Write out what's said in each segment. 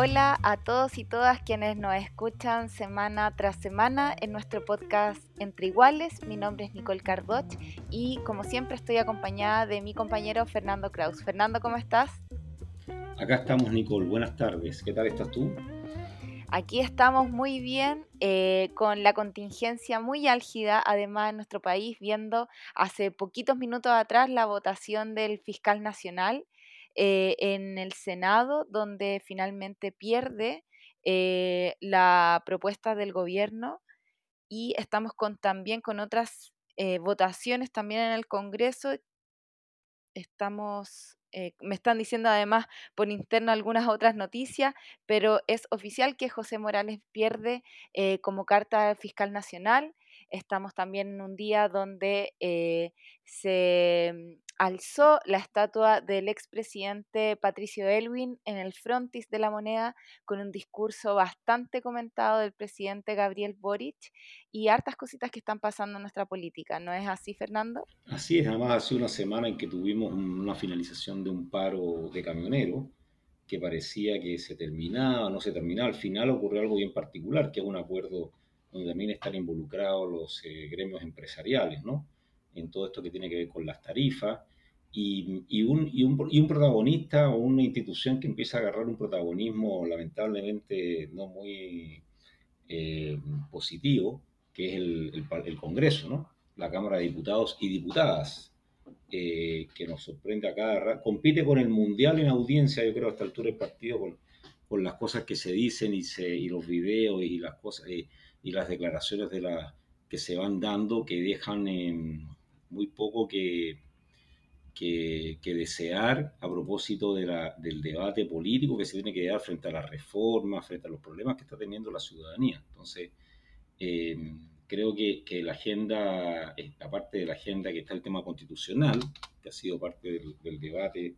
Hola a todos y todas quienes nos escuchan semana tras semana en nuestro podcast Entre Iguales. Mi nombre es Nicole Cardoch y como siempre estoy acompañada de mi compañero Fernando Kraus. Fernando, ¿cómo estás? Acá estamos, Nicole. Buenas tardes. ¿Qué tal estás tú? Aquí estamos muy bien, eh, con la contingencia muy álgida, además en nuestro país, viendo hace poquitos minutos atrás la votación del fiscal nacional eh, en el Senado, donde finalmente pierde eh, la propuesta del gobierno y estamos con, también con otras eh, votaciones también en el Congreso. Estamos me están diciendo además por interno algunas otras noticias, pero es oficial que José Morales pierde como carta fiscal nacional. Estamos también en un día donde se alzó la estatua del expresidente Patricio Elwin en el frontis de la moneda con un discurso bastante comentado del presidente Gabriel Boric y hartas cositas que están pasando en nuestra política. ¿No es así, Fernando? Así es, además hace una semana en que tuvimos una finalización de un paro de camioneros que parecía que se terminaba, no se terminaba. Al final ocurrió algo bien particular, que es un acuerdo donde también están involucrados los eh, gremios empresariales, ¿no? En todo esto que tiene que ver con las tarifas, y, y, un, y, un, y, un, protagonista o una institución que empieza a agarrar un protagonismo lamentablemente no muy eh, positivo, que es el, el, el, Congreso, ¿no? la Cámara de Diputados y Diputadas, eh, que nos sorprende a cada. Compite con el Mundial en audiencia, yo creo, a esta altura del partido, con, con las cosas que se dicen y, se, y los videos y las cosas y, y las declaraciones de la, que se van dando que dejan eh, muy poco que, que, desear a propósito de la, del debate político que se tiene que dar frente a las reformas, frente a los problemas que está teniendo la ciudadanía. Entonces, eh, creo que, que, la agenda, aparte de la agenda que está el tema constitucional, que ha sido parte del, debate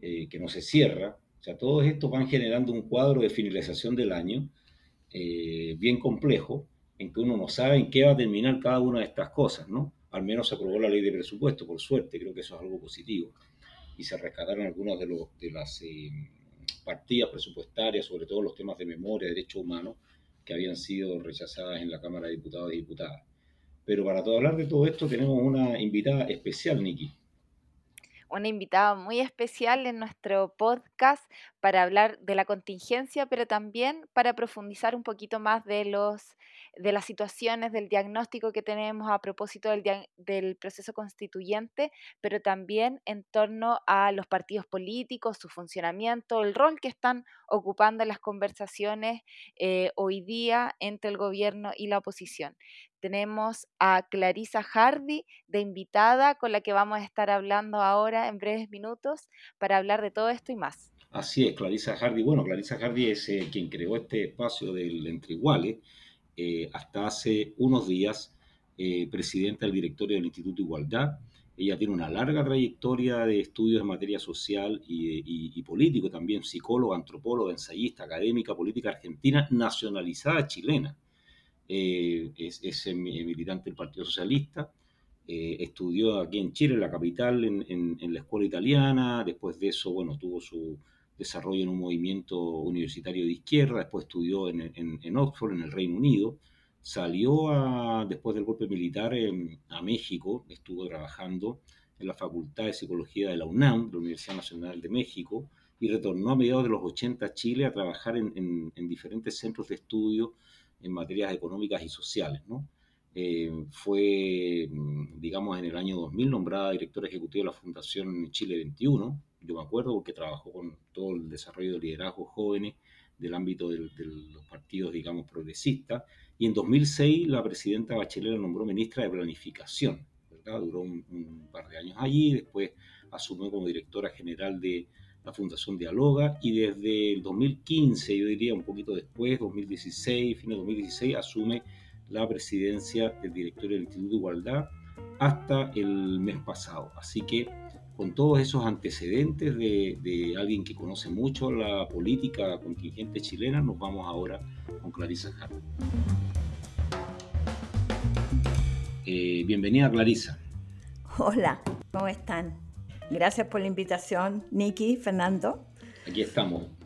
eh, que no se cierra, o sea, todos estos van generando un cuadro de finalización del año eh, bien complejo, en que uno no sabe en qué va a terminar cada una de estas cosas, ¿no? Al menos se aprobó la ley de presupuesto, por suerte, creo que eso es algo positivo. Y se rescataron algunas de, las eh, partidas presupuestarias, sobre todo los temas de memoria, derechos humanos, que habían sido rechazadas en la Cámara de Diputados y Diputadas. Pero para todo hablar de todo esto tenemos una invitada especial, Niki una invitada muy especial en nuestro podcast para hablar de la contingencia, pero también para profundizar un poquito más de, los, de las situaciones, del diagnóstico que tenemos a propósito del, del proceso constituyente, pero también en torno a los partidos políticos, su funcionamiento, el rol que están ocupando las conversaciones eh, hoy día entre el gobierno y la oposición tenemos a Clarisa Hardy de invitada con la que vamos a estar hablando ahora en breves minutos para hablar de todo esto y más. Así es, Clarisa Hardy. Bueno, Clarisa Hardy es eh, quien creó este espacio del Entre Iguales eh, hasta hace unos días, eh, presidenta del directorio del Instituto Igualdad. Ella tiene una larga trayectoria de estudios en materia social y, y político, también psicóloga, antropóloga, ensayista, académica, política argentina, nacionalizada chilena eh, es, militante del Partido Socialista, eh, estudió aquí en Chile, en la capital, en, la escuela italiana, después de eso, bueno, tuvo su desarrollo en un movimiento universitario de izquierda, después estudió en, Oxford, en el Reino Unido, salió a, después del golpe militar a México, estuvo trabajando en la Facultad de Psicología de la UNAM, la Universidad Nacional de México, y retornó a mediados de los 80 a Chile a trabajar en, diferentes centros de estudio en materias económicas y sociales. ¿no? Eh, fue, mm, digamos, en el año 2000 nombrada directora ejecutiva de la Fundación Chile 21. Yo me acuerdo porque trabajó con todo el desarrollo de liderazgos jóvenes del ámbito de, los partidos, digamos, progresistas. Y en 2006 la presidenta Bachelet la nombró ministra de Planificación. ¿verdad? Duró un, par de años allí, después asumió como directora general de, la Fundación Dialoga y desde el 2015, yo diría un poquito después, 2016, fin de 2016, asume la presidencia del directorio del Instituto de Igualdad hasta el mes pasado. Así que con todos esos antecedentes de, alguien que conoce mucho la política contingente chilena, nos vamos ahora con Clarisa Jara. Eh, bienvenida Clarisa. Hola, ¿cómo están? Gracias por la invitación, Niki, Fernando. Aquí estamos.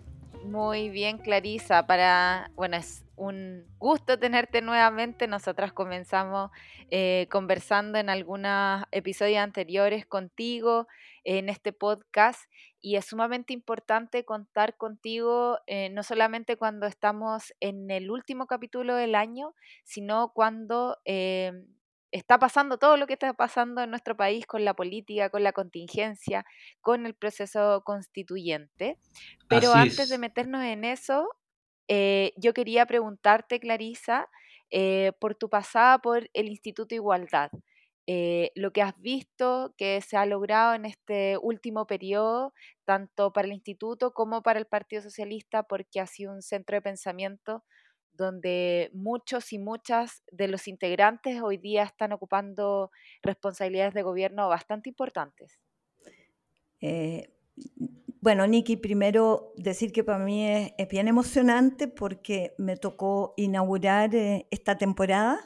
Muy bien, Clarisa. Para, bueno, es un gusto tenerte nuevamente. Nosotras comenzamos eh, conversando en algunos episodios anteriores contigo en este podcast y es sumamente importante contar contigo eh, no solamente cuando estamos en el último capítulo del año, sino cuando eh, está pasando todo lo que está pasando en nuestro país con la política, con la contingencia, con el proceso constituyente. Pero antes de meternos en eso, eh, yo quería preguntarte, Clarisa, eh, por tu pasada por el Instituto Igualdad. Eh, lo que has visto que se ha logrado en este último periodo, tanto para el instituto como para el Partido Socialista, porque ha sido un centro de pensamiento donde muchos y muchas de los integrantes hoy día están ocupando responsabilidades de gobierno bastante importantes. Bueno, Niki, primero decir que para mí es, bien emocionante porque me tocó inaugurar eh, esta temporada,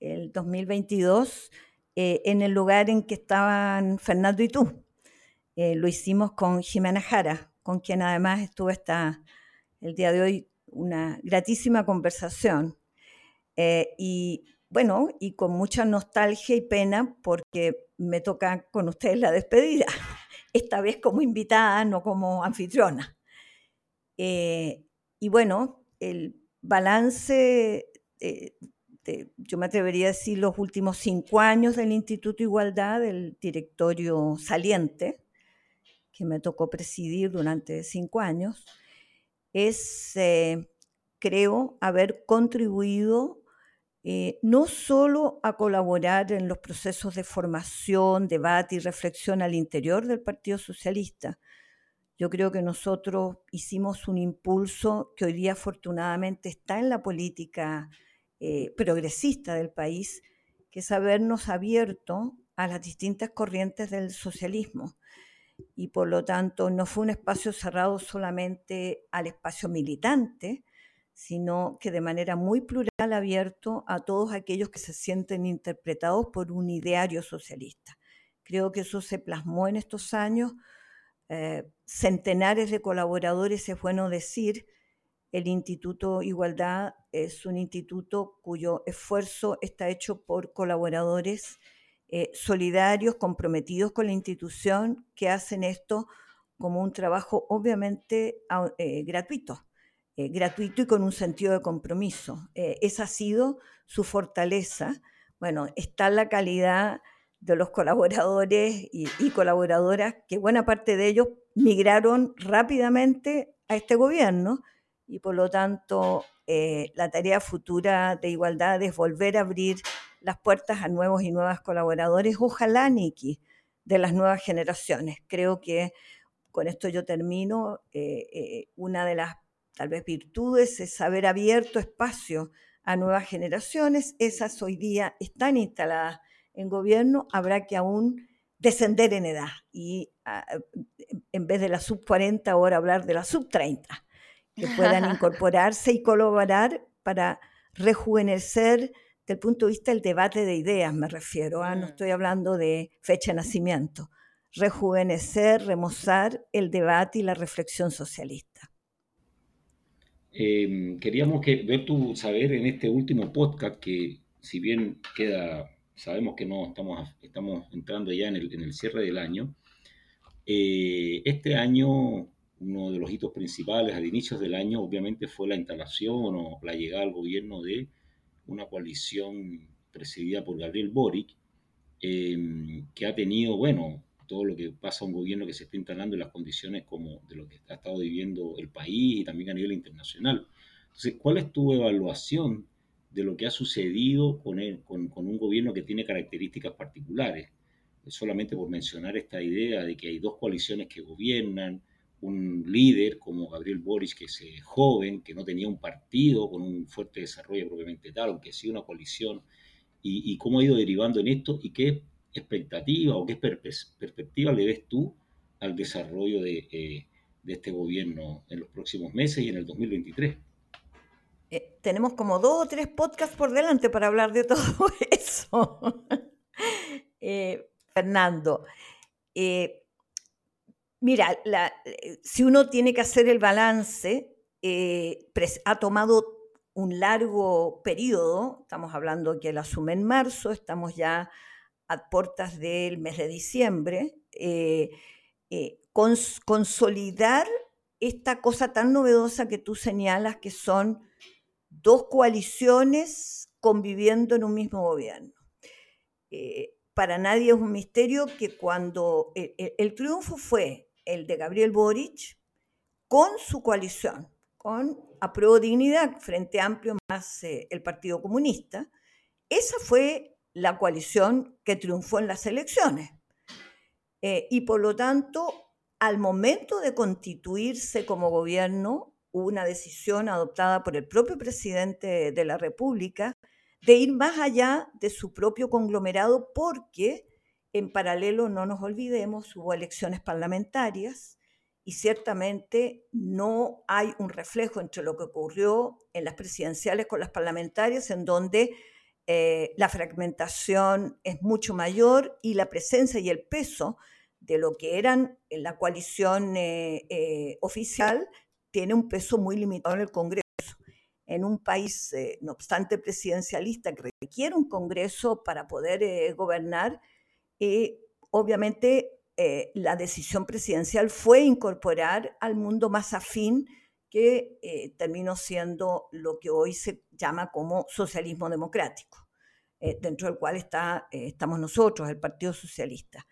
el 2022, eh, en el lugar en que estaban Fernando y tú. Eh, lo hicimos con Jimena Jara, con quien además estuve hasta el día de hoy una gratísima conversación. y bueno, y con mucha nostalgia y pena porque me toca con ustedes la despedida esta vez como invitada, no como anfitriona. Eh, y bueno, el balance, yo me atrevería a decir los últimos cinco años del Instituto Igualdad, del directorio saliente, que me tocó presidir durante cinco años, es, eh, creo, haber contribuido eh, no solo a colaborar en los procesos de formación, debate y reflexión al interior del Partido Socialista. Yo creo que nosotros hicimos un impulso que hoy día afortunadamente está en la política eh, progresista del país, que es habernos abierto a las distintas corrientes del socialismo. Y por lo tanto no fue un espacio cerrado solamente al espacio militante, sino que de manera muy plural abierto a todos aquellos que se sienten interpretados por un ideario socialista. Creo que eso se plasmó en estos años. Eh, centenares de colaboradores, es bueno decir, el Instituto Igualdad es un instituto cuyo esfuerzo está hecho por colaboradores eh, solidarios, comprometidos con la institución, que hacen esto como un trabajo obviamente eh, gratuito. Eh, gratuito y con un sentido de compromiso. Esa ha sido su fortaleza. Bueno, está la calidad de los colaboradores y, colaboradoras, que buena parte de ellos migraron rápidamente a este gobierno y por lo tanto la tarea futura de igualdad es volver a abrir las puertas a nuevos y nuevas colaboradores, ojalá, Niki, de las nuevas generaciones. Creo que con esto yo termino. una de las tal vez virtudes es haber abierto espacio a nuevas generaciones. Esas hoy día están instaladas en gobierno, habrá que aún descender en edad y ah, en vez de la sub 40 ahora hablar de la sub 30, que puedan incorporarse y colaborar para rejuvenecer desde el punto de vista del debate de ideas, me refiero, ¿ah? no mm. estoy hablando de fecha de nacimiento, rejuvenecer, remozar el debate y la reflexión socialista. Em, queríamos que, ver tu saber en este último podcast que si bien queda, sabemos que no estamos, estamos entrando ya en el, en el cierre del año, eh, este año uno de los hitos principales al inicio del año obviamente fue la instalación o la llegada al gobierno de una coalición presidida por Gabriel Boric, em, que ha tenido, bueno, todo lo que pasa a un gobierno que se está instalando y las condiciones como de lo que ha estado viviendo el país y también a nivel internacional. Entonces, ¿cuál es tu evaluación de lo que ha sucedido con, con, un gobierno que tiene características particulares? solamente por mencionar esta idea de que hay dos coaliciones que gobiernan, un líder como Gabriel Boric, que es eh, joven, que no tenía un partido con un fuerte desarrollo propiamente tal, aunque sí una coalición, y, cómo ha ido derivando en esto y qué expectativa o qué perspectiva le ves tú al desarrollo de, eh, de este gobierno en los próximos meses y en el 2023. Eh, tenemos como dos o tres podcasts por delante para hablar de todo eso. Eh, Fernando, eh, mira, si uno tiene que hacer el balance, ha tomado un largo periodo, estamos hablando que él asume en marzo, estamos ya a puertas del mes de diciembre, consolidar esta cosa tan novedosa que tú señalas, que son dos coaliciones conviviendo en un mismo gobierno. Eh, para nadie es un misterio que cuando el, triunfo fue el de Gabriel Boric con su coalición, con Apruebo Dignidad, Frente Amplio más eh, el Partido Comunista, esa fue la coalición que triunfó en las elecciones. Eh, y por lo tanto, al momento de constituirse como gobierno, una decisión adoptada por el propio presidente de la República de ir más allá de su propio conglomerado porque en paralelo, no nos olvidemos, hubo elecciones parlamentarias y ciertamente no hay un reflejo entre lo que ocurrió en las presidenciales con las parlamentarias, en donde eh, la fragmentación es mucho mayor y la presencia y el peso de lo que eran la coalición eh, eh, oficial tiene un peso muy limitado en el Congreso. En un país, eh, no obstante, presidencialista que requiere un Congreso para poder gobernar, obviamente la decisión presidencial fue incorporar al mundo más afín que terminó siendo lo que hoy se llama como socialismo democrático, dentro del cual está, estamos nosotros, el Partido Socialista.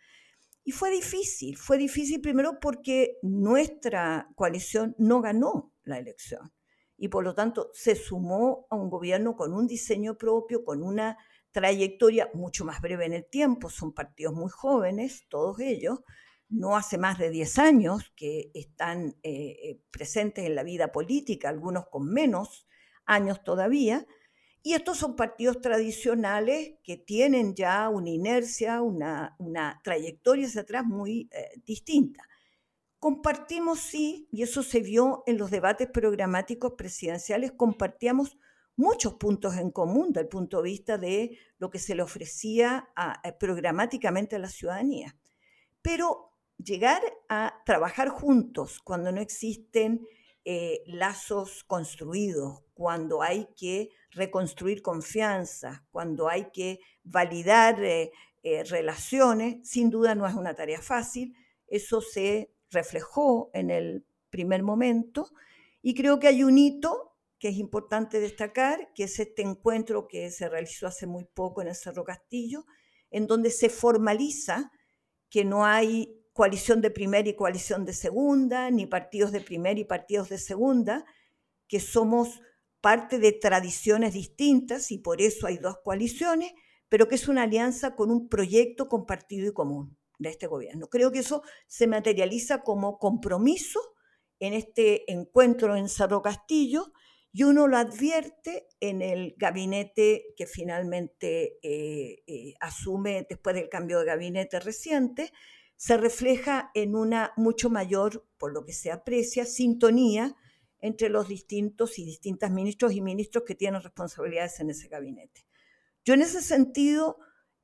Y fue difícil, fue difícil primero porque nuestra coalición no ganó la elección y por lo tanto se sumó a un gobierno con un diseño propio, con una trayectoria mucho más breve en el tiempo, son partidos muy jóvenes, todos ellos, no hace más de 10 años que están eh, eh, presentes en la vida política, algunos con menos años todavía, y estos son partidos tradicionales que tienen ya una inercia, una, trayectoria hacia atrás muy eh, distinta. Compartimos, sí, y eso se vio en los debates programáticos presidenciales, compartíamos muchos puntos en común del punto de vista de lo que se le ofrecía eh, programáticamente a la ciudadanía. Pero llegar a trabajar juntos cuando no existen eh, lazos construidos, cuando hay que reconstruir confianza, cuando hay que validar eh, relaciones, sin duda no es una tarea fácil. Eso se reflejó en el primer momento y creo que hay un hito que es importante destacar, que es este encuentro que se realizó hace muy poco en el Cerro Castillo, en donde se formaliza que no hay coalición de primera y coalición de segunda, ni partidos de primera y partidos de segunda, que somos parte de tradiciones distintas y por eso hay dos coaliciones, pero que es una alianza con un proyecto compartido y común de este gobierno. Creo que eso se materializa como compromiso en este encuentro en Cerro Castillo y uno lo advierte en el gabinete que finalmente eh, eh, asume después del cambio de gabinete reciente, se refleja en una mucho mayor, por lo que se aprecia, sintonía entre los distintos y distintas ministros y ministros que tienen responsabilidades en ese gabinete. Yo en ese sentido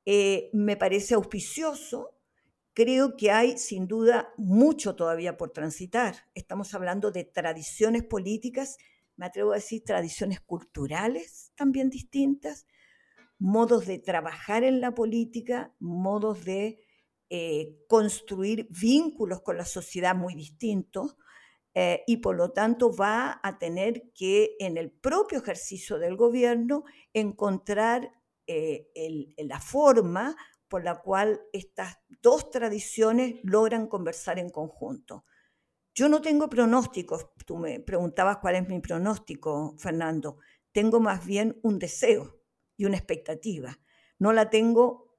eh, me parece auspicioso, creo que hay sin duda mucho todavía por transitar. Estamos hablando de tradiciones políticas, me atrevo a decir tradiciones culturales también distintas, modos de trabajar en la política, modos de eh, construir vínculos con la sociedad muy distintos eh, y por lo tanto va a tener que en el propio ejercicio del gobierno encontrar eh, la forma por la cual estas dos tradiciones logran conversar en conjunto. Yo no tengo pronósticos, tú me preguntabas cuál es mi pronóstico, Fernando, tengo más bien un deseo y una expectativa. No la tengo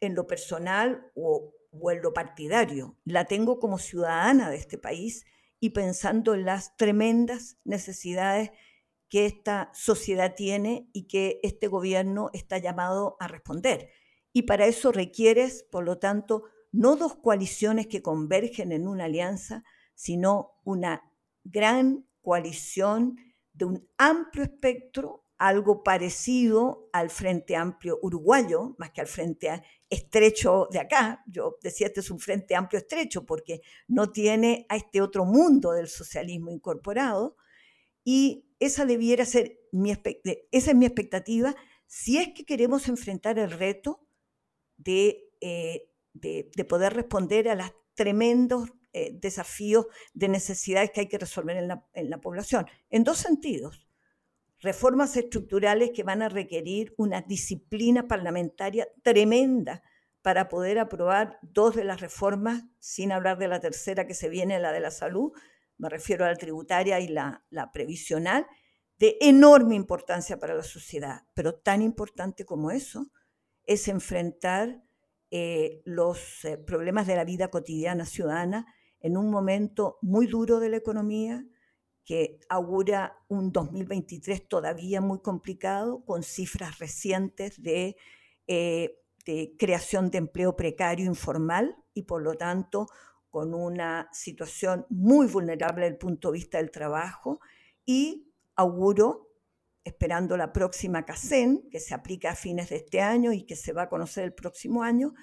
en lo personal o, o en lo partidario, la tengo como ciudadana de este país y pensando en las tremendas necesidades que esta sociedad tiene y que este gobierno está llamado a responder. Y para eso requieres, por lo tanto, no dos coaliciones que convergen en una alianza, sino una gran coalición de un amplio espectro, algo parecido al Frente Amplio uruguayo, más que al Frente Estrecho de acá. Yo decía, este es un Frente Amplio estrecho porque no tiene a este otro mundo del socialismo incorporado. Y esa debiera ser mi, esa es mi expectativa si es que queremos enfrentar el reto de, eh, de, poder responder a los tremendos eh, desafíos de necesidades que hay que resolver en la, población. En dos sentidos. Reformas estructurales que van a requerir una disciplina parlamentaria tremenda para poder aprobar dos de las reformas, sin hablar de la tercera que se viene, la de la salud, me refiero a la tributaria y la, la previsional, de enorme importancia para la sociedad, pero tan importante como eso es enfrentar eh, los eh, problemas de la vida cotidiana ciudadana en un momento muy duro de la economía que augura un 2023 todavía muy complicado, con cifras recientes de, eh, de creación de empleo precario informal y por lo tanto con una situación muy vulnerable desde el punto de vista del trabajo. Y auguro, esperando la próxima CACEN, que se aplica a fines de este año y que se va a conocer el próximo año,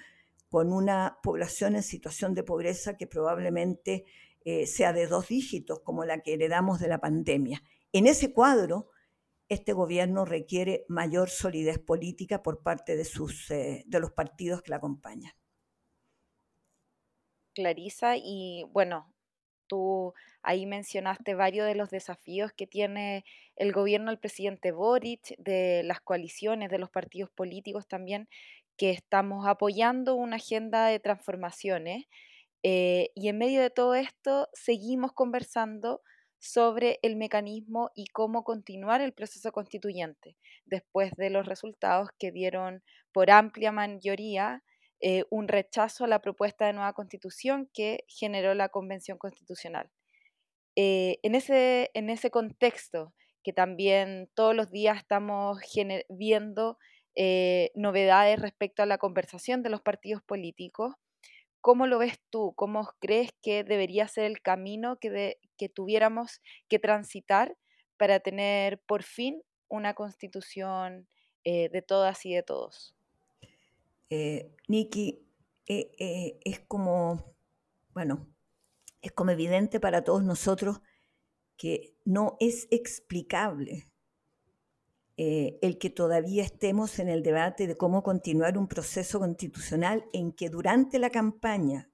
con una población en situación de pobreza que probablemente eh, sea de dos dígitos, como la que heredamos de la pandemia. En ese cuadro, este gobierno requiere mayor solidez política por parte de, sus, eh, de los partidos que la acompañan. Clarisa, y bueno, tú ahí mencionaste varios de los desafíos que tiene el gobierno del presidente Boric, de las coaliciones, de los partidos políticos también, que estamos apoyando una agenda de transformaciones. Eh, y en medio de todo esto, seguimos conversando sobre el mecanismo y cómo continuar el proceso constituyente después de los resultados que dieron por amplia mayoría eh, un rechazo a la propuesta de nueva constitución que generó la Convención Constitucional. Eh, en, ese, en ese contexto, que también todos los días estamos viendo eh, novedades respecto a la conversación de los partidos políticos, ¿cómo lo ves tú? ¿Cómo crees que debería ser el camino que, que tuviéramos que transitar para tener por fin una constitución de todas y de todos? eh, Nikki, eh, eh, es como, bueno, es como evidente para todos nosotros que no es explicable eh, el que todavía estemos en el debate de cómo continuar un proceso constitucional en que durante la campaña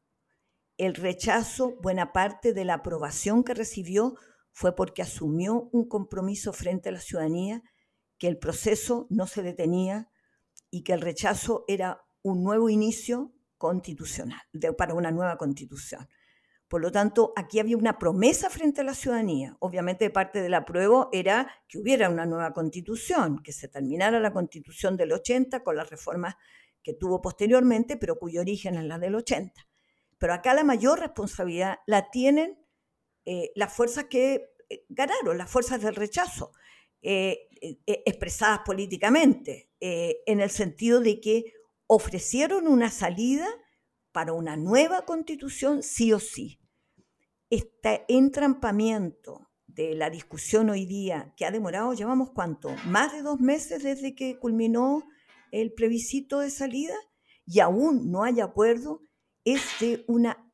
el rechazo, buena parte de la aprobación que recibió fue porque asumió un compromiso frente a la ciudadanía, que el proceso no se detenía y que el rechazo era un nuevo inicio constitucional, para una nueva constitución. Por lo tanto, aquí había una promesa frente a la ciudadanía. Obviamente, parte del apruebo era que hubiera una nueva constitución, que se terminara la constitución del 80 con las reformas que tuvo posteriormente, pero cuyo origen es la del 80. Pero acá la mayor responsabilidad la tienen eh, las fuerzas que eh, ganaron, las fuerzas del rechazo, eh, expresadas políticamente, en el sentido de que ofrecieron una salida para una nueva constitución sí o sí. Este entrampamiento de la discusión hoy día, que ha demorado, llevamos cuánto, más de dos meses desde que culminó el plebiscito de salida, y aún no hay acuerdo, es de una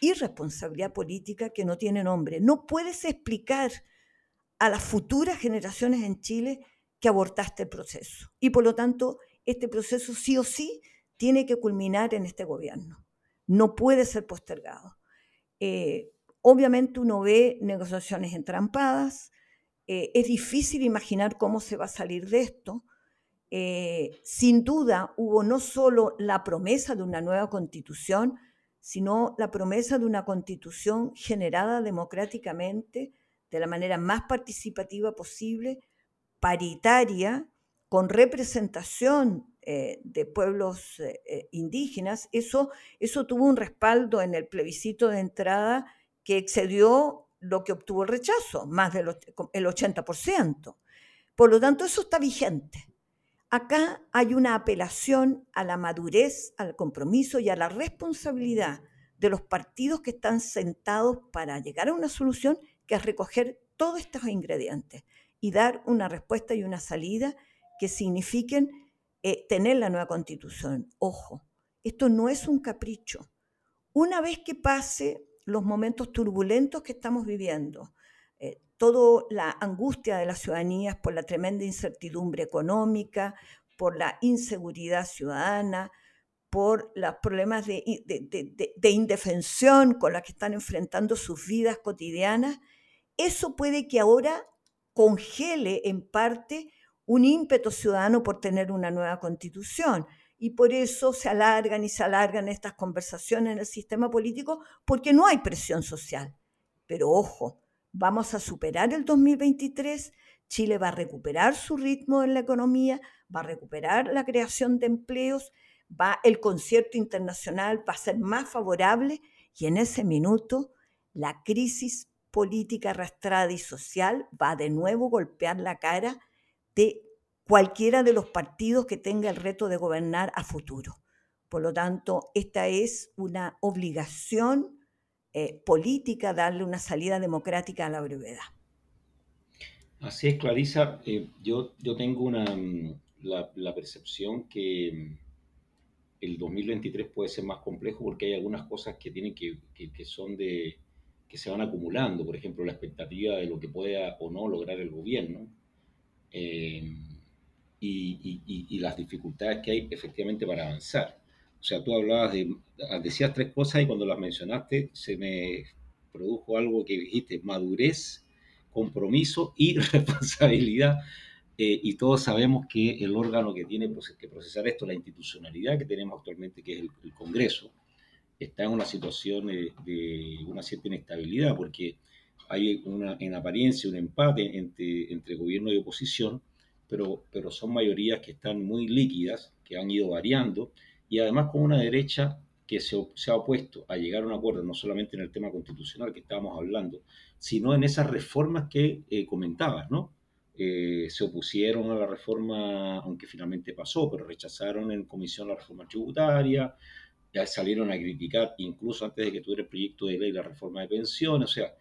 irresponsabilidad política que no tiene nombre. No puedes explicar a las futuras generaciones en Chile que abortaste el proceso. Y por lo tanto, este proceso sí o sí tiene que culminar en este gobierno. No puede ser postergado. Eh, obviamente uno ve negociaciones entrampadas, eh, es difícil imaginar cómo se va a salir de esto. Eh, sin duda hubo no solo la promesa de una nueva constitución, sino la promesa de una constitución generada democráticamente, de la manera más participativa posible, paritaria, con representación eh, de pueblos eh, indígenas, eso, eso tuvo un respaldo en el plebiscito de entrada que excedió lo que obtuvo el rechazo, más del el 80%. Por lo tanto, eso está vigente. Acá hay una apelación a la madurez, al compromiso y a la responsabilidad de los partidos que están sentados para llegar a una solución que es recoger todos estos ingredientes y dar una respuesta y una salida que signifiquen eh, tener la nueva constitución. Ojo, esto no es un capricho. Una vez que pase los momentos turbulentos que estamos viviendo, eh, toda la angustia de las ciudadanías por la tremenda incertidumbre económica, por la inseguridad ciudadana, por los problemas de, de, indefensión con las que están enfrentando sus vidas cotidianas, eso puede que ahora congele en parte un ímpetu ciudadano por tener una nueva constitución. Y por eso se alargan y se alargan estas conversaciones en el sistema político, porque no hay presión social. Pero ojo, vamos a superar el 2023, Chile va a recuperar su ritmo en la economía, va a recuperar la creación de empleos va, el concierto internacional va a ser más favorable y en ese minuto la crisis política arrastrada y social va de nuevo a golpear la cara de cualquiera de los partidos que tenga el reto de gobernar a futuro. Por lo tanto, esta es una obligación eh, política darle una salida democrática a la brevedad. Así es, Clarisa. Eh, yo, yo tengo una, mm, la percepción que el 2023 puede ser más complejo porque hay algunas cosas que tienen que, que, son de que se van acumulando, por ejemplo, la expectativa de lo que pueda o no lograr el gobierno eh, y, y, las dificultades que hay efectivamente para avanzar. O sea, tú hablabas de, decías tres cosas y cuando las mencionaste se me produjo algo que dijiste, madurez, compromiso y responsabilidad eh, y todos sabemos que el órgano que tiene que procesar esto, la institucionalidad que tenemos actualmente, que es el, Congreso, está en una situación de, una cierta inestabilidad, porque hay una, en apariencia un empate entre, entre gobierno y oposición, pero, pero son mayorías que están muy líquidas, que han ido variando, y además con una derecha que se, se, ha opuesto a llegar a un acuerdo, no solamente en el tema constitucional que estábamos hablando, sino en esas reformas que eh, comentabas, ¿no? Eh, se opusieron a la reforma, aunque finalmente pasó, pero rechazaron en comisión la reforma tributaria, ya salieron a criticar, incluso antes de que tuviera el proyecto de ley, la reforma de pensiones, o sea,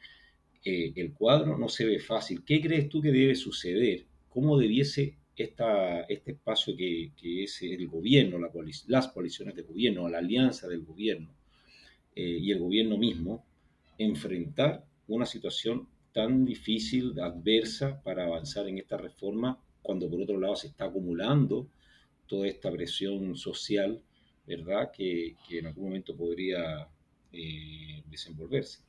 eh, el cuadro no se ve fácil. ¿Qué crees tú que debe suceder? ¿Cómo debiese este espacio que, es el gobierno, la las coaliciones de gobierno, la alianza del gobierno eh, y el gobierno mismo, enfrentar una situación tan difícil, adversa para avanzar en esta reforma, cuando por otro lado se está acumulando toda esta presión social, ¿verdad?, que, en algún momento podría eh, desenvolverse.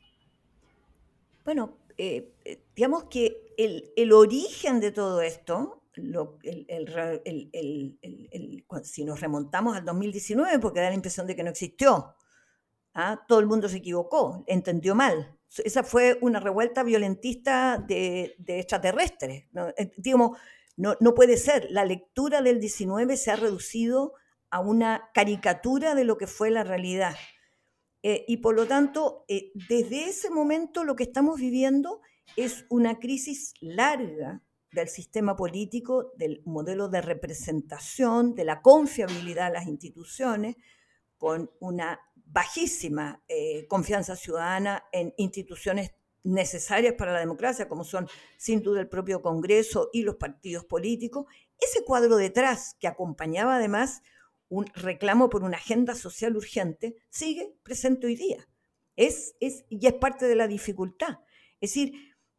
Bueno, eh, eh, digamos que el, origen de todo esto, si nos remontamos al 2019, porque da la impresión de que no existió, ¿ah? todo el mundo se equivocó, entendió mal, esa fue una revuelta violentista de, extraterrestres. ¿no? Eh, digamos, no, no, puede ser. La lectura del 19 se ha reducido a una caricatura de lo que fue la realidad. Eh, y por lo tanto, eh, desde ese momento lo que estamos viviendo es una crisis larga del sistema político, del modelo de representación, de la confiabilidad de las instituciones, con una bajísima eh, confianza ciudadana en instituciones necesarias para la democracia, como son sin duda el propio Congreso y los partidos políticos, ese cuadro detrás, que acompañaba además un reclamo por una agenda social urgente, sigue presente hoy día. Es, es, y es parte de la dificultad. Es decir,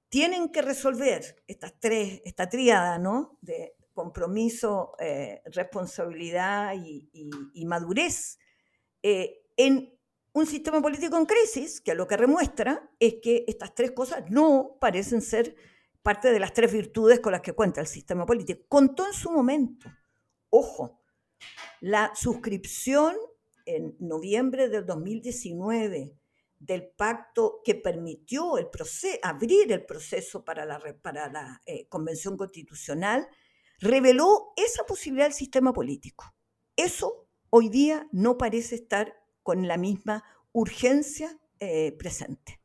tienen que resolver estas tres, esta tríada ¿no? de compromiso, eh, responsabilidad y, madurez eh, en un sistema político en crisis, que lo que remuestra es que estas tres cosas no parecen ser parte de las tres virtudes con las que cuenta el sistema político. Contó en su momento, ojo, la suscripción en noviembre del 2019 del pacto que permitió abrir el proceso para la, para la eh, Convención Constitucional, reveló esa posibilidad del sistema político. Eso hoy día no parece estar con la misma urgencia eh, presente.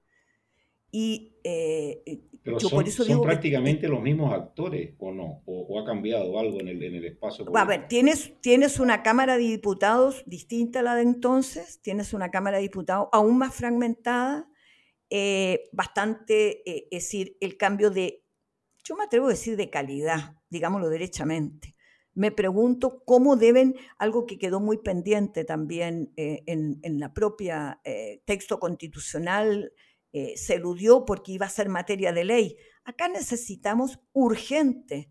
Y eh, Pero yo son, por eso son prácticamente los mismos actores, ¿o no? ¿O, ha cambiado algo en el, en el espacio? A ver, tienes, tienes una Cámara de Diputados distinta a la de entonces, tienes una Cámara de Diputados aún más fragmentada, eh, bastante, es decir, el cambio de, yo me atrevo a decir de calidad, digámoslo derechamente me pregunto cómo deben, algo que quedó muy pendiente también eh, en, la propia eh, texto constitucional, eh, se eludió porque iba a ser materia de ley. Acá necesitamos urgente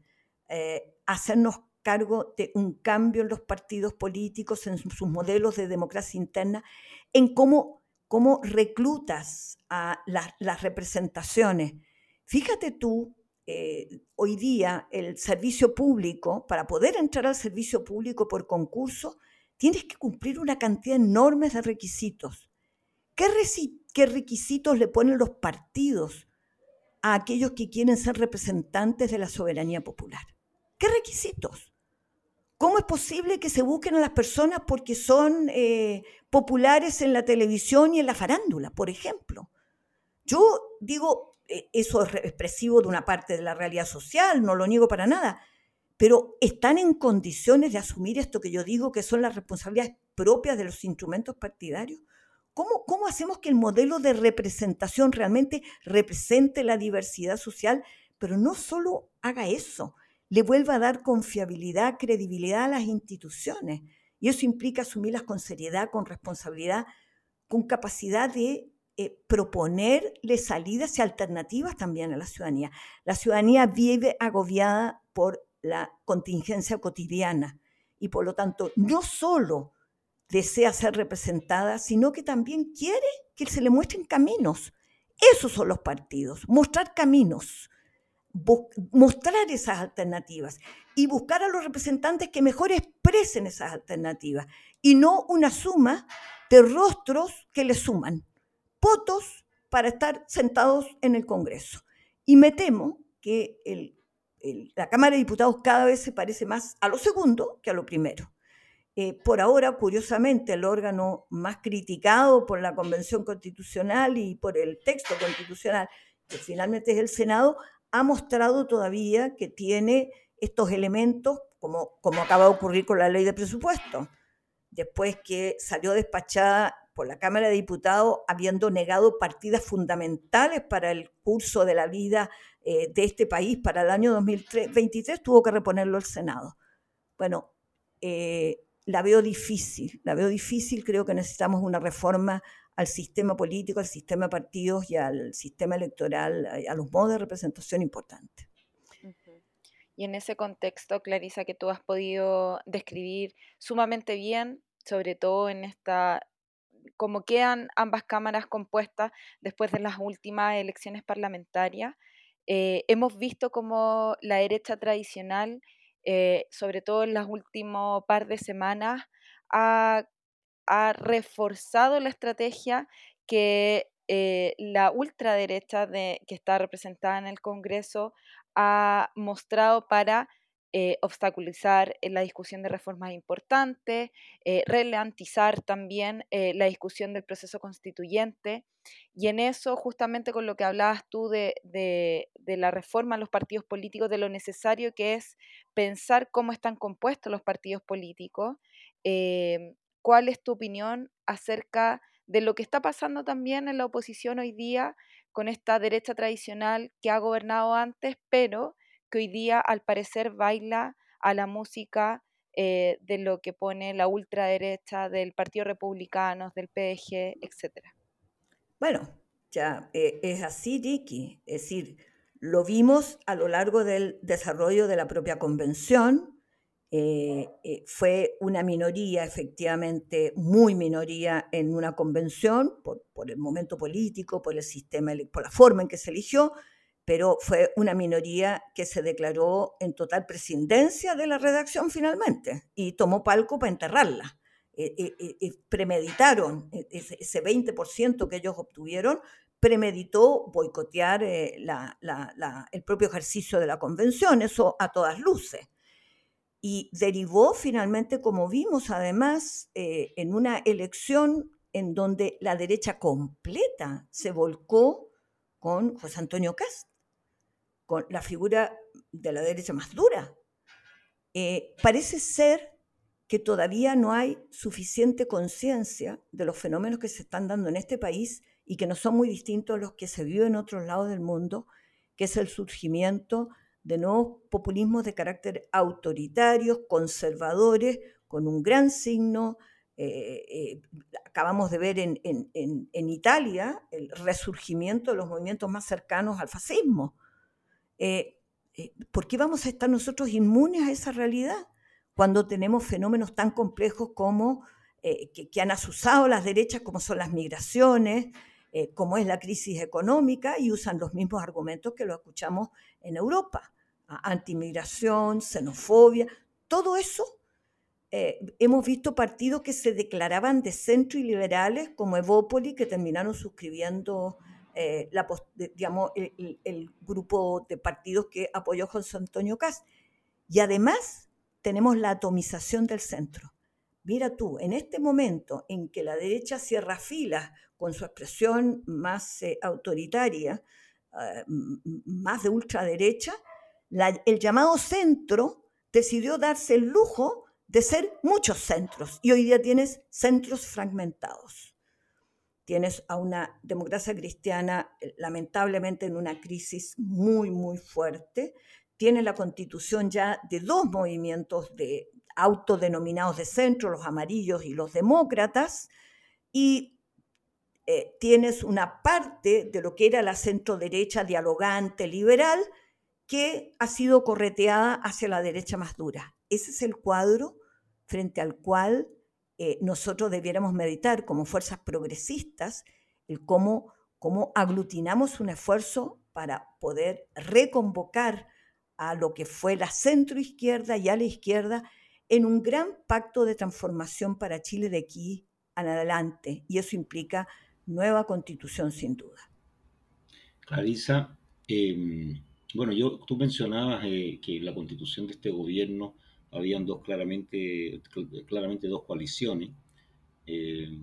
hacernos cargo de un cambio en los partidos políticos, en sus modelos de democracia interna, en cómo, cómo reclutas a las representaciones. Fíjate tú eh, hoy día el servicio público, para poder entrar al servicio público por concurso, tienes que cumplir una cantidad enorme de requisitos. ¿Qué, ¿Qué requisitos le ponen los partidos a aquellos que quieren ser representantes de la soberanía popular? ¿Qué requisitos? ¿Cómo es posible que se busquen a las personas porque son eh, populares en la televisión y en la farándula, por ejemplo? Yo digo, e, eso es expresivo de una parte de la realidad social, no lo niego para nada, pero están en condiciones de asumir esto que yo digo que son las responsabilidades propias de los instrumentos partidarios. ¿Cómo, ¿Cómo hacemos que el modelo de representación realmente represente la diversidad social, pero no solo haga eso, le vuelva a dar confiabilidad, credibilidad a las instituciones? Y eso implica asumirlas con seriedad, con responsabilidad, con capacidad de eh, proponerle salidas y alternativas también a la ciudadanía. La ciudadanía vive agobiada por la contingencia cotidiana y por lo tanto no solo desea ser representada, sino que también quiere que se le muestren caminos. Esos son los partidos, mostrar caminos, mostrar esas alternativas y buscar a los representantes que mejor expresen esas alternativas y no una suma de rostros que le suman votos para estar sentados en el Congreso. Y me temo que la Cámara de Diputados cada vez se parece más a lo segundo que a lo primero. Eh, por ahora, curiosamente, el órgano más criticado por la Convención Constitucional y por el texto constitucional, que finalmente es el Senado, ha mostrado todavía que tiene estos elementos, como, como acaba de ocurrir con la ley de presupuesto. Después que salió despachada por la Cámara de Diputados, habiendo negado partidas fundamentales para el curso de la vida eh, de este país para el año 2023, tuvo que reponerlo el Senado. Bueno, eh, la veo difícil, la veo difícil, creo que necesitamos una reforma al sistema político, al sistema de partidos y al sistema electoral, a los modos de representación importantes. Y en ese contexto, Clarisa, que tú has podido describir sumamente bien, sobre todo en esta como quedan ambas cámaras compuestas después de las últimas elecciones parlamentarias, eh, hemos visto como la derecha tradicional, eh, sobre todo en las últimos par de semanas, ha, reforzado la estrategia que eh, la ultraderecha de, que está representada en el Congreso ha mostrado para eh, obstaculizar eh, la discusión de reformas importantes, eh, relantizar también la discusión del proceso constituyente. Y en eso, justamente con lo que hablabas tú de, la reforma a los partidos políticos, de lo necesario que es pensar cómo están compuestos los partidos políticos, ¿cuál es tu opinión acerca de lo que está pasando también en la oposición hoy día con esta derecha tradicional que ha gobernado antes, pero que hoy día al parecer baila a la música eh, de lo que pone la ultraderecha del Partido Republicano, del PDG, etc. Bueno, ya eh, es así, Ricky. Es decir, lo vimos a lo largo del desarrollo de la propia convención. Eh, fue una minoría, efectivamente, muy minoría en una convención, por, por, el momento político, por el sistema, por la forma en que se eligió, pero fue una minoría que se declaró en total prescindencia de la redacción finalmente y tomó palco para enterrarla. Eh, eh, eh, premeditaron ese 20% que ellos obtuvieron, premeditó boicotear el propio ejercicio de la convención, eso a todas luces. y derivó finalmente, como vimos además, eh, en una elección en donde la derecha completa se volcó con José Antonio Cast, con la figura de la derecha más dura. Eh, parece ser que todavía no hay suficiente conciencia de los fenómenos que se están dando en este país y que no son muy distintos a los que se viven en otros lados del mundo, que es el surgimiento de nuevos populismos de carácter autoritarios, conservadores, con un gran signo. Eh, eh, acabamos de ver en, Italia el resurgimiento de los movimientos más cercanos al fascismo. Eh, ¿Por qué vamos a estar nosotros inmunes a esa realidad cuando tenemos fenómenos tan complejos como que, que, han asusado las derechas, como son las migraciones, como es la crisis económica, y usan los mismos argumentos que lo escuchamos en Europa? antimigración, xenofobia, todo eso. Eh, hemos visto partidos que se declaraban de centro y liberales, como Evópoli, que terminaron suscribiendo eh, el, grupo de partidos que apoyó José Antonio Cast. Y además tenemos la atomización del centro. Mira tú, en este momento en que la derecha cierra filas con su expresión más eh, autoritaria, más de ultraderecha, el llamado centro decidió darse el lujo de ser muchos centros y hoy día tienes centros fragmentados. Tienes a una democracia cristiana eh, lamentablemente en una crisis muy, muy fuerte. Tienes la constitución ya de dos movimientos de autodenominados de centro, los amarillos y los demócratas, y eh, tienes una parte de lo que era la centro derecha dialogante, liberal, que ha sido correteada hacia la derecha más dura. Ese es el cuadro frente al cual eh, nosotros debiéramos meditar como fuerzas progresistas, el cómo, cómo aglutinamos un esfuerzo para poder reconvocar a lo que fue la centroizquierda y a la izquierda en un gran pacto de transformación para Chile de aquí en adelante. Y eso implica nueva constitución sin duda. Clarisa, eh, bueno, yo, tú mencionabas eh, que la constitución de este gobierno habían dos claramente, claramente dos coaliciones. Eh,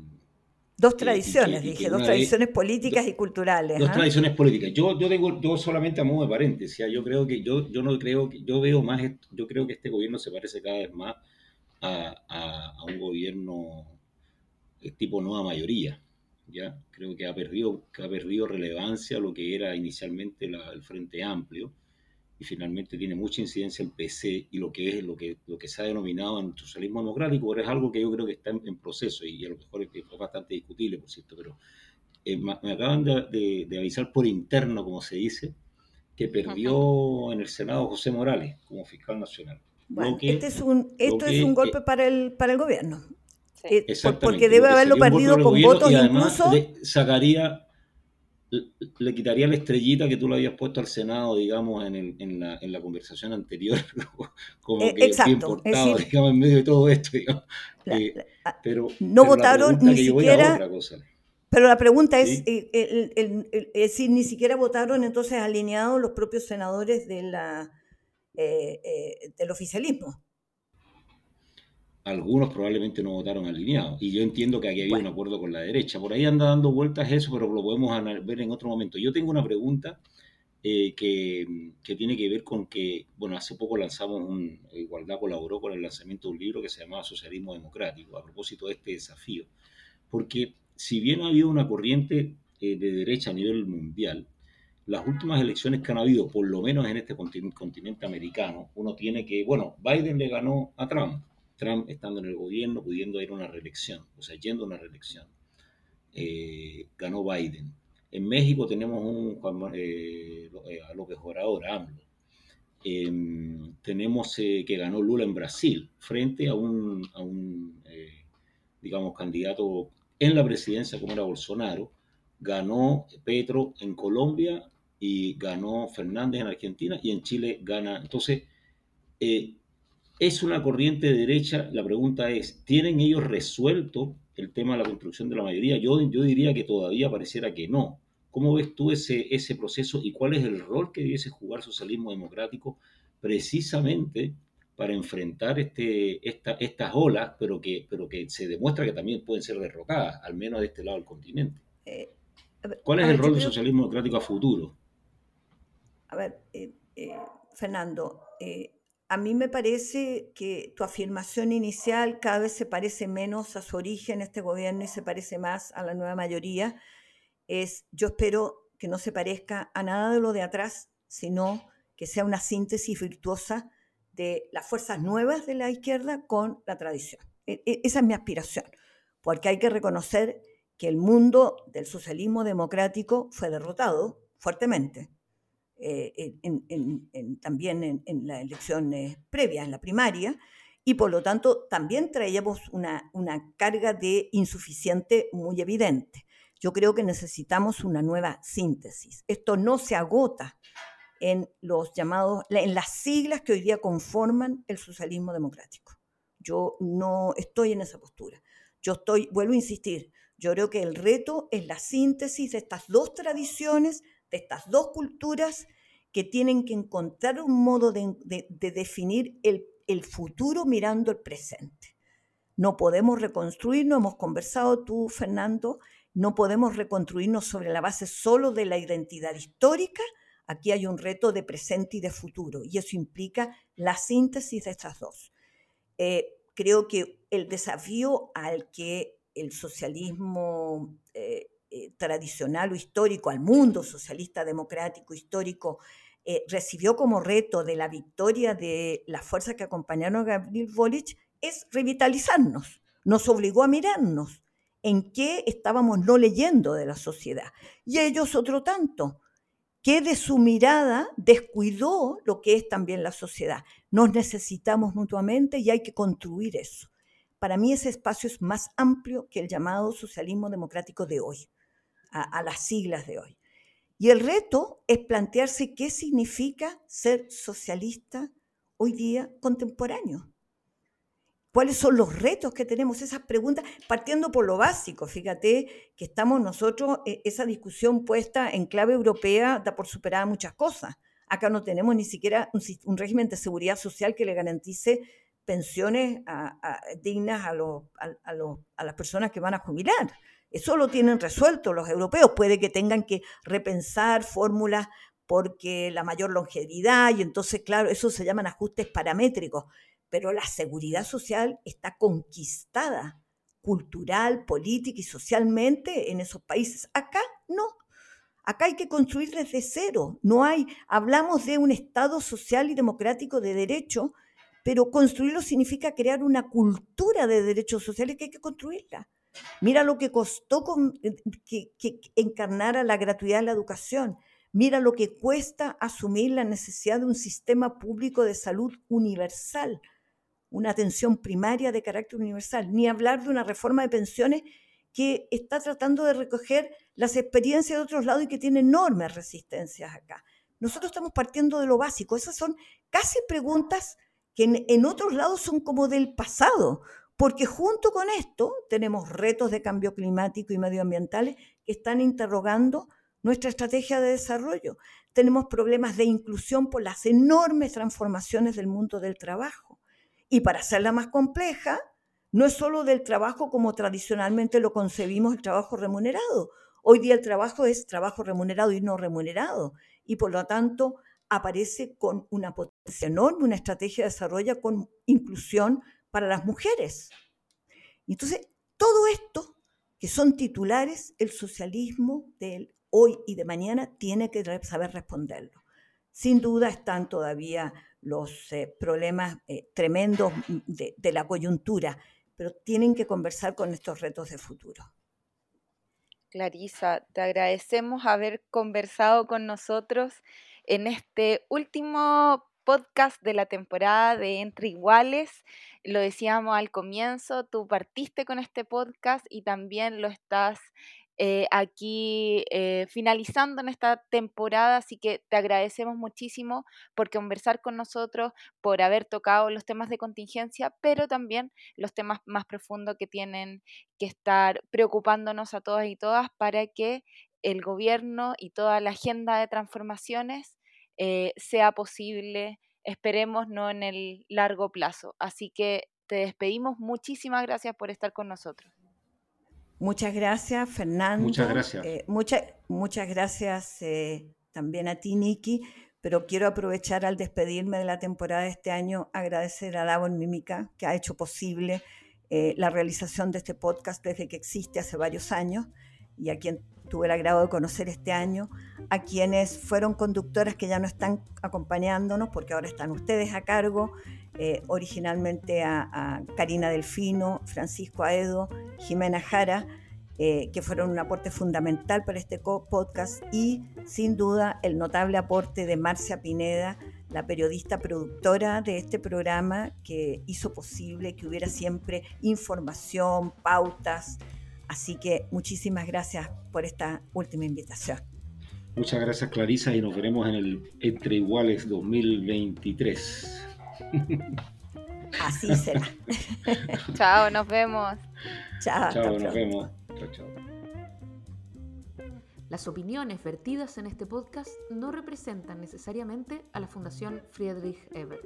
dos tradiciones, dije, dos tradiciones políticas y culturales. Dos ¿ah? tradiciones políticas. Yo, yo tengo yo solamente a modo de paréntesis. ¿ah? Yo creo que yo, yo no creo que yo veo más, yo creo que este gobierno se parece cada vez más a, a un gobierno tipo nueva mayoría. ¿ya? Creo que ha perdido, que ha perdido relevancia lo que era inicialmente el Frente Amplio y finalmente tiene mucha incidencia el PC y lo que es lo que, lo que se ha denominado en socialismo democrático, pero es algo que yo creo que está en, proceso y a lo mejor es, bastante discutible, por cierto, pero eh, me acaban de, avisar por interno, como se dice, que perdió en el Senado José Morales como fiscal nacional. Bueno, este es un, esto es un golpe para, el, para el gobierno. Eh, porque debe haberlo perdido con votos incluso. Le sacaría, le quitaría la estrellita que tú le habías puesto al Senado, digamos, en, el, en, la, en la, conversación anterior, como eh, que exacto, bien digamos, en medio de todo esto. Eh, pero, no votaron ni siquiera. Pero la pregunta es, es decir, ni siquiera votaron entonces alineados los propios senadores de la, del oficialismo algunos probablemente no votaron alineados. Y yo entiendo que aquí había un acuerdo con la derecha. Por ahí anda dando vueltas eso, pero lo podemos ver en otro momento. Yo tengo una pregunta eh, que, que, tiene que ver con que, bueno, hace poco lanzamos un, Igualdad colaboró con el lanzamiento de un libro que se llamaba Socialismo Democrático, a propósito de este desafío. Porque si bien ha habido una corriente eh, de derecha a nivel mundial, las últimas elecciones que han habido, por lo menos en este continente americano, uno tiene que, bueno, Biden le ganó a Trump, Trump estando en el gobierno, pudiendo ir a una reelección, o sea, yendo a una reelección. Eh, ganó Biden. En México tenemos un eh, eh, a López Obrador, AMLO. Em, tenemos que ganó Lula en Brasil, frente a un, a un digamos, candidato en la presidencia como era Bolsonaro. Ganó Petro en Colombia y ganó Fernández en Argentina y en Chile gana. Entonces, ¿Es una corriente de derecha? La pregunta es, ¿tienen ellos resuelto el tema de la construcción de la mayoría? Yo, yo diría que todavía pareciera que no. ¿Cómo ves tú ese, ese proceso y cuál es el rol que debiese jugar socialismo democrático precisamente para enfrentar este, estas olas, pero que, pero que se demuestra que también pueden ser derrocadas, al menos de este lado del continente. Eh, ¿Cuál es el rol del socialismo democrático a futuro? A ver, eh, eh, Fernando, a mí me parece que tu afirmación inicial cada vez se parece menos a su origen, este gobierno, y se parece más a la nueva mayoría. Es, yo espero que no se parezca a nada de lo de atrás, sino que sea una síntesis virtuosa de las fuerzas nuevas de la izquierda con la tradición. E, e, esa es mi aspiración, porque hay que reconocer que el mundo del socialismo democrático fue derrotado fuertemente, eh, también en, la elección previa, en la primaria, y por lo tanto también traíamos una, una carga de insuficiente muy evidente. Yo creo que necesitamos una nueva síntesis. Esto no se agota en los llamados, en las siglas que hoy día conforman el socialismo democrático. Yo no estoy en esa postura. Yo estoy, vuelvo a insistir, yo creo que el reto es la síntesis de estas dos tradiciones, de estas dos culturas que tienen que encontrar un modo de, definir el, futuro mirando el presente. No podemos reconstruirnos, hemos conversado tú, Fernando, no podemos reconstruirnos sobre la base solo de la identidad histórica, Aquí hay un reto de presente y de futuro y eso implica la síntesis de estas dos. Eh, creo que el desafío al que el socialismo eh, eh, tradicional o histórico, al mundo socialista democrático histórico, recibió como reto de la victoria de las fuerzas que acompañaron a Gabriel Boric es revitalizarnos, nos obligó a mirarnos en qué estábamos no leyendo de la sociedad. Y ellos otro tanto, que de su mirada descuidó lo que es también la sociedad. Nos necesitamos mutuamente y hay que construir eso. Para mí ese espacio es más amplio que el llamado socialismo democrático de hoy, a, las siglas de hoy. Y el reto es plantearse qué significa ser socialista hoy día contemporáneo. ¿Cuáles son los retos que tenemos? Esas preguntas, partiendo por lo básico, fíjate que estamos nosotros, eh, esa discusión puesta en clave europea da por superada muchas cosas. Acá no tenemos ni siquiera un, régimen de seguridad social que le garantice pensiones dignas a, a las personas que van a jubilar. Eso lo tienen resuelto los europeos. Puede que tengan que repensar fórmulas porque la mayor longevidad y entonces, claro, eso se llaman ajustes paramétricos pero la seguridad social está conquistada cultural, política y socialmente en esos países. Acá no. Acá hay que construir desde cero. No hay, hablamos de un Estado social y democrático de derecho, pero construirlo significa crear una cultura de derechos sociales que hay que construirla. Mira lo que costó eh, que, que encarnara la gratuidad de la educación. Mira lo que cuesta asumir la necesidad de un sistema público de salud universal una atención primaria de carácter universal, ni hablar de una reforma de pensiones que está tratando de recoger las experiencias de otros lados y que tiene enormes resistencias acá. Nosotros estamos partiendo de lo básico. Esas son casi preguntas que en, otros lados son como del pasado, porque junto con esto tenemos retos de cambio climático y medioambientales que están interrogando nuestra estrategia de desarrollo. Tenemos problemas de inclusión por las enormes transformaciones del mundo del trabajo. Y para hacerla más compleja, no es solo del trabajo como tradicionalmente lo concebimos el trabajo remunerado. Hoy día el trabajo es trabajo remunerado y no remunerado. Y por lo tanto aparece con una potencia enorme, una estrategia de desarrollo con inclusión para las mujeres. Entonces, todo esto, que son titulares, el socialismo del hoy y de mañana tiene que saber responderlo. Sin duda están todavía los eh, problemas eh, tremendos de, de la coyuntura, pero tienen que conversar con estos retos de futuro. Clarisa, te agradecemos haber conversado con nosotros en este último podcast de la temporada de Entre Iguales. Lo decíamos al comienzo, tú partiste con este podcast y también lo estás eh, aquí eh, finalizando en esta temporada, así que te agradecemos muchísimo por conversar con nosotros, por haber tocado los temas de contingencia, pero también los temas más profundos que tienen que estar preocupándonos a todas y todas para que el gobierno y toda la agenda de transformaciones eh, sea posible esperemos no en el largo plazo. Así que te despedimos. Muchísimas gracias por estar con nosotros. Muchas gracias, Fernando. Muchas gracias. Eh, muchas gracias eh, también a ti, Niki. Pero quiero aprovechar al despedirme de la temporada de este año, agradecer a Davon Mímica, que ha hecho posible eh, la realización de este podcast desde que existe hace varios años y a quien tuve el agrado de conocer este año, a quienes fueron conductoras que ya no están acompañándonos porque ahora están ustedes a cargo, eh, originalmente a, Karina Delfino, Francisco Aedo, Jimena Jara, eh, que fueron un aporte fundamental para este podcast y sin duda el notable aporte de Marcia Pineda, la periodista productora de este programa que hizo posible que hubiera siempre información, pautas, Así que muchísimas gracias por esta última invitación. Muchas gracias Clarisa y nos veremos en el Entre Iguales 2023. Así será. chao, nos vemos. Chao, chao nos vemos. Chao, chao. Las opiniones vertidas en este podcast no representan necesariamente a la Fundación Friedrich Ebert.